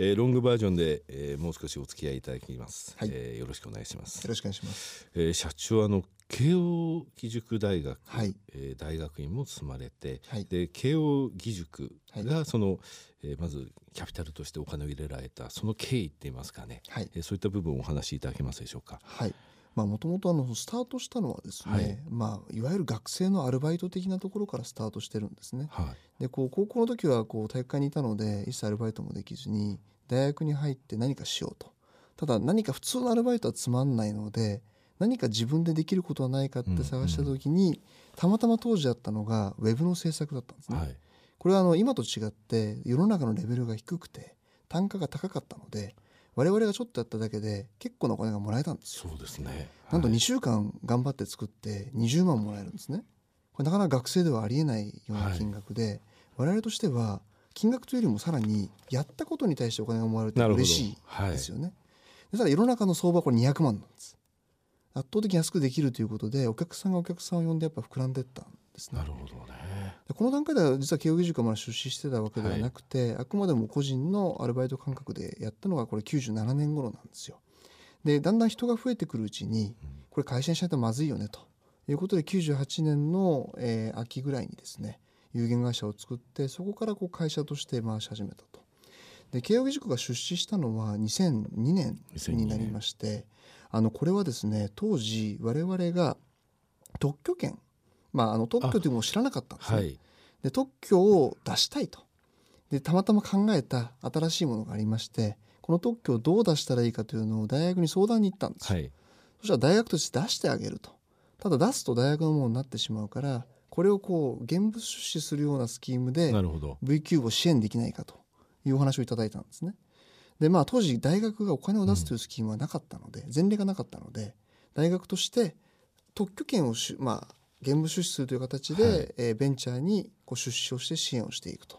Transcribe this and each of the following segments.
えー、ロングバージョンで、えー、もう少しお付き合いいただきます、はい、えー、よろしくお願いします。よろしくお願いします、えー、社長あの慶応義塾大学、はい、えー、大学院も積まれて、はい、で慶応義塾がその、はい、えー、まずキャピタルとしてお金を入れられたその経緯って言いますかね、はい、えー、そういった部分をお話しいただけますでしょうか。はいもともとスタートしたのはですね、はい、まあ、いわゆる学生のアルバイト的なところからスタートしてるんですね。はい、でこう高校の時はこう体育館にいたので一切アルバイトもできずに大学に入って何かしようと。ただ何か普通のアルバイトはつまんないので何か自分でできることはないかって探した時に、うんうん、たまたま当時あったのがウェブの制作だったんですね。はい、これはあの今と違って世の中のレベルが低くて単価が高かったので我々がちょっとやっただけで結構なお金がもらえたんですよ。そうですね、なんと2週間頑張って作って20万もらえるんですね。これなかなか学生ではありえないような金額で、はい、我々としては金額というよりもさらにやったことに対してお金がもらえるって嬉しいですよね。はい、ただ世の中の相場はこれ200万なんです。圧倒的に安くできるということでお客さんがお客さんを呼んでやっぱ膨らんでいったんですね。なるほどねこの段階では実は慶應義塾から出資してたわけではなくて、はい、あくまでも個人のアルバイト感覚でやったのがこれ97年頃なんですよ。でだんだん人が増えてくるうちにこれ会社にしないとまずいよねということで98年の、えー、秋ぐらいにですね有限会社を作ってそこからこう会社として回し始めたと。で慶應義塾が出資したのは2002年になりましてあのこれはですね当時我々が特許権まあ、あの特許というものを知らなかったんですね。はい、で特許を出したいとでたまたま考えた新しいものがありましてこの特許をどう出したらいいかというのを大学に相談に行ったんですよ。はい、そしたら大学として出してあげるとただ出すと大学のものになってしまうからこれをこう現物出資するようなスキームで V キューブを支援できないかというお話をいただいたんですね。でまあ当時大学がお金を出すというスキームはなかったので、うん、前例がなかったので大学として特許権をし、まあ、現物出資するという形で、はい、えー、ベンチャーにこう出資をして支援をしていくと、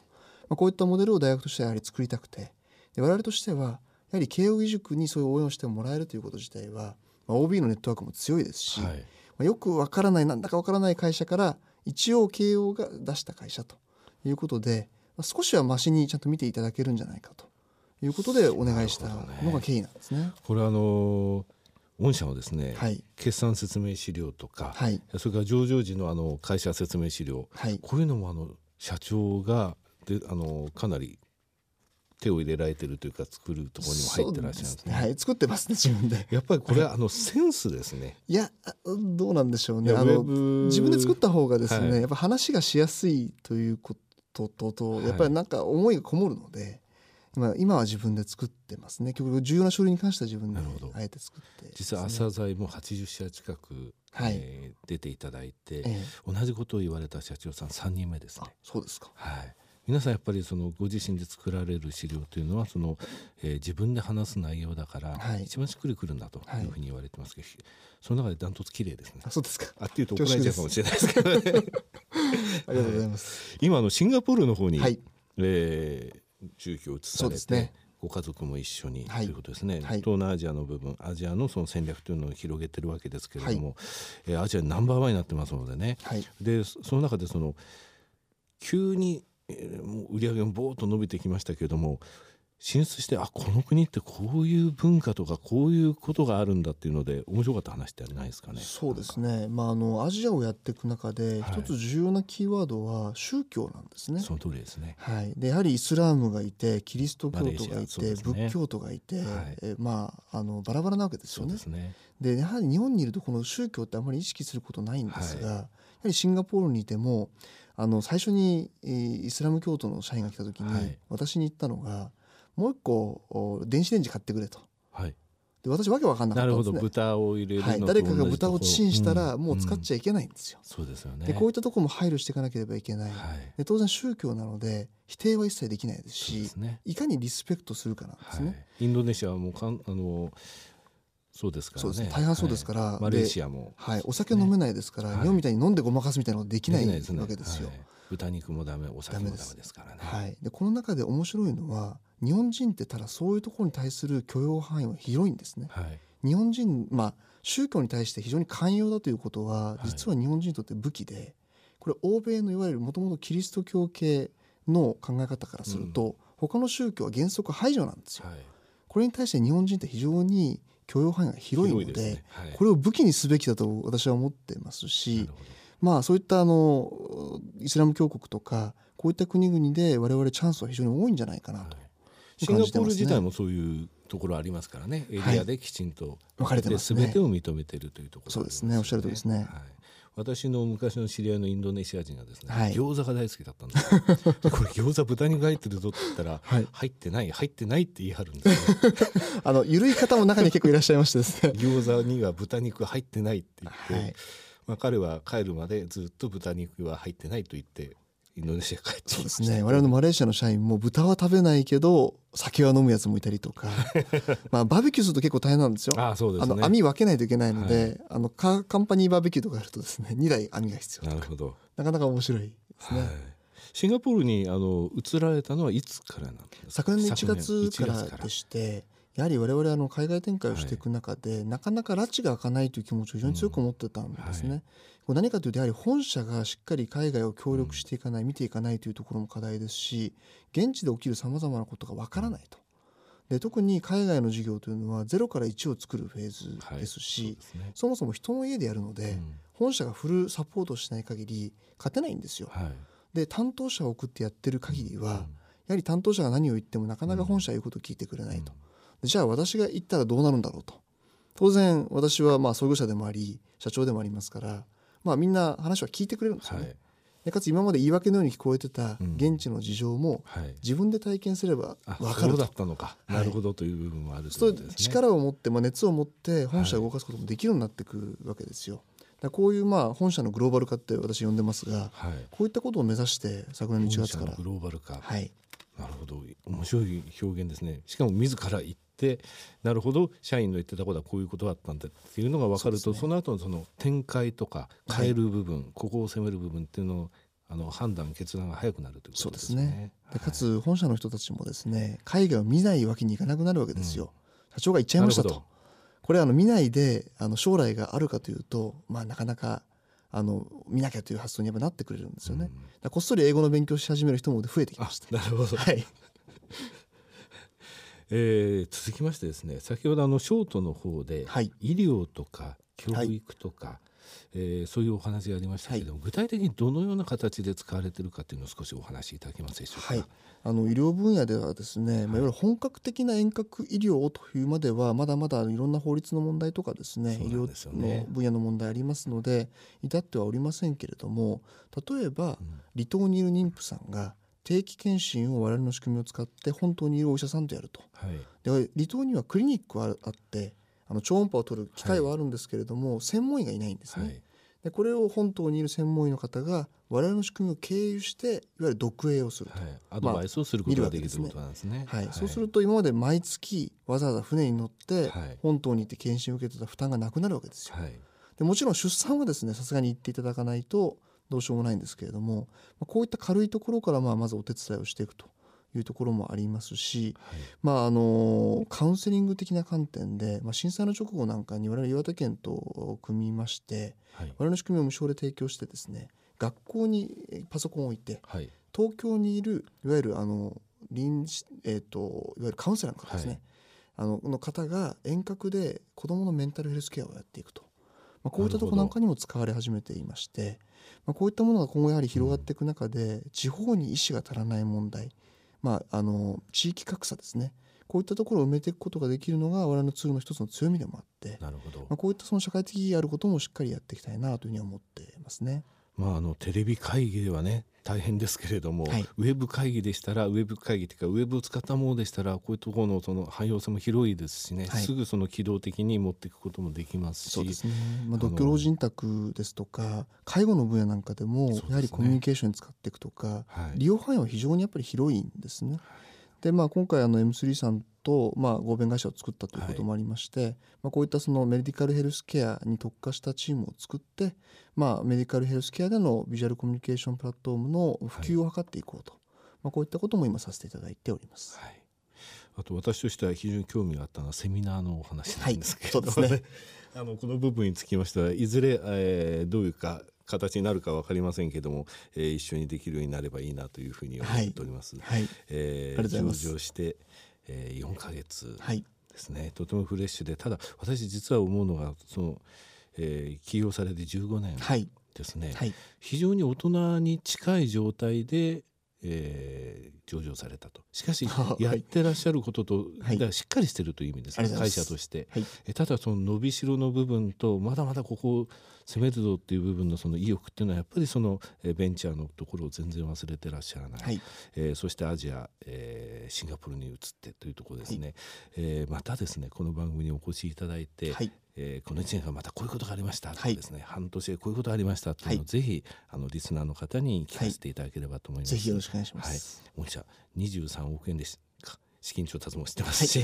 まあ、こういったモデルを大学としてはやはり作りたくて。で我々としてはやはり慶應義塾にそういう応援をしてもらえるということ自体は、まあ、OB のネットワークも強いですし、はい、まあ、よくわからないなんだかわからない会社から一応慶応が出した会社ということで、まあ、少しはましにちゃんと見ていただけるんじゃないかということでお願いしたのが経緯なんですね。これあのー御社のですね、はい、決算説明資料とか、はい、それから上場時のあの会社説明資料、はい、こういうのもあの社長がであのかなり手を入れられてるというか作るところにも入ってらっしゃるんですね。はい、作ってますね自分で。やっぱりこれはあのセンスですね。いやどうなんでしょうね。あの自分で作った方がですね、やっぱ話がしやすいということととやっぱりなんか思いがこもるので。今今は自分で作ってますね。結局重要な書類に関しては自分であえて作って、ね、実は朝鮮も80社近く、はい。えー、出ていただいて、えー、同じことを言われた社長さん3人目ですね。そうですか、はい。皆さんやっぱりそのご自身で作られる資料というのはその、えー、自分で話す内容だから、一番しっくりくるんだというふうに言われてますけど、はい、その中でダントツ綺麗ですね。あそうですか。あっていうと怒られちゃうかもしれないです けどね。ありがとうございます。今あのシンガポールの方に、はい、えー、住居を移されて、ね、ご家族も一緒に、ということですね、はい、東南アジアの部分アジアのその戦略というのを広げてるわけですけれども、はい、えー、アジアナンバーワンになってますのでね、はい、でその中でその急に、えー、もう売り上げもぼーっと伸びてきましたけれども進出してあこの国ってこういう文化とかこういうことがあるんだっていうので面白かった話ってないですかね？そうですね。まああのアジアをやっていく中で一つ重要なキーワードは宗教なんですね。はい、その通りですね。はい。でやはりイスラームがいてキリスト教徒がいて、ね、仏教徒がいて、はい、えまああのバラバラなわけですよね。で、ね、やはり日本にいるとこの宗教ってあまり意識することないんですが、はい、やはりシンガポールにいてもあの最初にイスラム教徒の社員が来た時に、私に言ったのが。もう一個電子レンジ買ってくれと。はいで私わけわかんなかったんですね。豚を入れる、はい、誰かが豚をチンしたらもう使っちゃいけないんですよ。うんうん、そうですよね。でこういったところも配慮していかなければいけない。はい、で当然宗教なので否定は一切できないですし、ね、いかにリスペクトするかなんですね。はい、インドネシアはもうかんあのそうですからね。大半そうですから、マレーシアも、はい、お酒飲めないですから、日本みたいに飲んでごまかすみたいなことできないわけですよ。豚肉もダメ、お酒もダメですからね。はい。でこの中で面白いのは。日本人ってただそういうところに対する許容範囲は広いんですね。はい、日本人まあ宗教に対して非常に寛容だということは実は日本人にとって武器でこれ欧米のいわゆるもともとキリスト教系の考え方からすると、他の宗教は原則排除なんですよ。はい、これに対して日本人って非常に許容範囲が広いので、ね。はい、これを武器にすべきだと私は思ってますしまあそういったあのイスラム教国とかこういった国々で我々チャンスは非常に多いんじゃないかなと、はい、シンガポール自体もそういうところありますからね。エリアできちんと分かれてますね。全てを認めているというところ、ね、そうですね。おっしゃるとりですね、はい。私の昔の知り合いのインドネシア人がですね、はい、餃子が大好きだったんです これ餃子豚肉入ってるぞって言ったら、はい、入ってない入ってないって言い張るんですよ。あの緩い方も中に結構いらっしゃいましてですね。餃子には豚肉入ってないって言って、はい、まあ、彼は帰るまでずっと豚肉は入ってないと言ってインドネシア帰ってそうですね。我々のマレーシアの社員も豚は食べないけど酒は飲むやつもいたりとか。まあバーベキューすると結構大変なんですよ。あそうです、ね、あの網分けないといけないので、はい、あのカカンパニーバーベキューとかやるとですね2台網が必要。なるほど。なかなか面白いですね、はい、シンガポールにあの移られたのはいつからなんですか？昨年の1月からでしてやはり我々あの海外展開をしていく中で、はい、なかなか拉致が開かないという気持ちを非常に強く思ってたんですね。うんはい、これ何かというとやはり本社がしっかり海外を協力していかない、うん、見ていかないというところも課題ですし現地で起きるさまざまなことがわからないと。で特に海外の事業というのは0から1を作るフェーズですし、はいそすね、そもそも人の家でやるので、うん、本社がフルサポートしない限り勝てないんですよ。はい、で担当者を送ってやってる限りは、やはり担当者が何を言ってもなかなか本社は言うことを聞いてくれないと。じゃあ私が行ったらどうなるんだろうと。当然私はまあ創業者でもあり社長でもありますから、まあ、みんな話は聞いてくれるんですよね。はい。でかつ今まで言い訳のように聞こえてた現地の事情も自分で体験すれば分かると、うん、だったのか、はい、なるほどという部分もあると、ね、力を持って、まあ、熱を持って本社を動かすこともできるようになってくるわけですよ。だこういうまあ本社のグローバル化って私呼んでますが、はい、こういったことを目指して昨年の1月から。グローバル化、はい、なるほど。面白い表現ですね。しかも自ら言ってなるほど社員の言ってたことはこういうことだったんだっていうのが分かるとそ、ね,、の後のその展開とか変える部分、はい、ここを攻める部分っていうのをあの判断決断が早くなるということですね。ですねでかつ本社の人たちもですね海外を見ないわけにいかなくなるわけですよ。うん、社長が言っちゃいましたと。これあの見ないであの将来があるかというと、まあ、なかなかあの見なきゃという発想にやっぱなってくれるんですよね。うん、こっそり英語の勉強し始める人も増えてきました。なるほど。はい。えー、続きましてですね先ほどあのショートの方で、はい、医療とか教育とか、はい、えー、そういうお話がありましたけれども、はい、具体的にどのような形で使われているかというのを少しお話しいただけますでしょうか？はい、あの医療分野ではですね、まあ、いわゆる本格的な遠隔医療というまではまだまだいろんな法律の問題とかですね、ね、医療の分野の問題ありますので至ってはおりませんけれども例えば、離島にいる妊婦さんが定期検診を我々の仕組みを使って本当にいるお医者さんとやると、はい、で離島にはクリニックはあってあの超音波を取る機会はあるんですけれども、はい、専門医がいないんですね、はい、でこれを本島にいる専門医の方が我々の仕組みを経由していわゆる読影をすると、アドバイスをすることができるということなんですね、はい。そうすると今まで毎月わざわざ船に乗って本島に行って検診を受けてた負担がなくなるわけですよ、でもちろん出産はですねさすがに行っていただかないとどうしようもないんですけれどもこういった軽いところからまあまずお手伝いをしていくというところもありますし、はい、まあ、あのカウンセリング的な観点で、まあ、震災の直後なんかに我々岩手県と組みまして、はい、我々の仕組みを無償で提供してですね学校にパソコンを置いて、はい、東京にいるいわゆるあの臨えーと、いわゆるカウンセラーの方ですね、あのの方が遠隔で子どものメンタルヘルスケアをやっていくと、まあ、こういったところなんかにも使われ始めていまして。まあ、こういったものが今後やはり広がっていく中で、地方に医師が足らない問題、まあ、あの地域格差ですね。こういったところを埋めていくことができるのが我々のツールの一つの強みでもあって。なるほど、まあ、こういったその社会的意義あることもしっかりやっていきたいなというふうに思っていますね。まあ、あのテレビ会議ではね大変ですけれども、はい、ウェブ会議でしたらウェブ会議というかウェブを使ったものでしたらこういうところのその汎用性も広いですしね、はい、すぐその機動的に持っていくこともできますしそうですね、まあ、独居老人宅ですとか介護の分野なんかでもやはりコミュニケーションに使っていくとか、はい、利用範囲は非常にやっぱり広いんですね。でまあ、今回あの M3 さんと、まあ、合弁会社を作ったということもありまして、はい、まあ、こういったそのメディカルヘルスケアに特化したチームを作って、まあ、メディカルヘルスケアでのビジュアルコミュニケーションプラットフォームの普及を図っていこうと、はい、まあ、こういったことも今させていただいております。はい。あと私としては非常に興味があったのはセミナーのお話なんですけど、はい、そうですね。あのこの部分につきましてはいずれ、えー、どういうか形になるか分かりませんけども、えー、一緒にできるようになればいいなというふうに思っております。はい、えー、上場して、えー、4か月ですね、はい、とてもフレッシュでただ私実は思うのがその、えー、起業されて15年ですね、はい、非常に大人に近い状態でえー、上場されたと。しかし やってらっしゃることと、はい、しっかりしてるという意味ですね、会社として、はい、えただその伸びしろの部分とまだまだここを攻めるぞっていう部分のその意欲っていうのはやっぱりそのベンチャーのところを全然忘れてらっしゃらない、はい、えー、そしてアジア、えー、シンガポールに移ってというところですね、はい、えー、またですねこの番組にお越しいただいて、はい、えー、この1年間またこういうことがありましたとかですね、はい、半年でこういうことがありましたというのをぜひあのリスナーの方に聞かせていただければと思います。ぜひよろしくお願いします。はい、御社23億円でし資金調達もしてますし、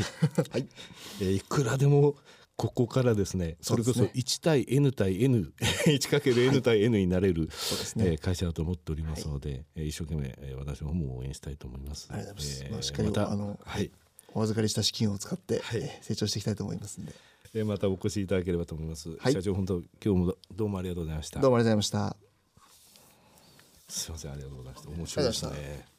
はい、えー、いくらでもここからですねそれこそ1対 N 対 N1×N 対 N になれる、はいね、えー、会社だと思っておりますので、はい、一生懸命、えー、私の方も応援したいと思います。ありがとうございます。しっかりまたあの、はい、お預かりした資金を使って、はい、成長していきたいと思いますんで。えー、またお越しいただければと思います。はい、社長本当今日もどうもありがとうございました。どうもありがとうございました。すみませんありがとうございました。面白いですね。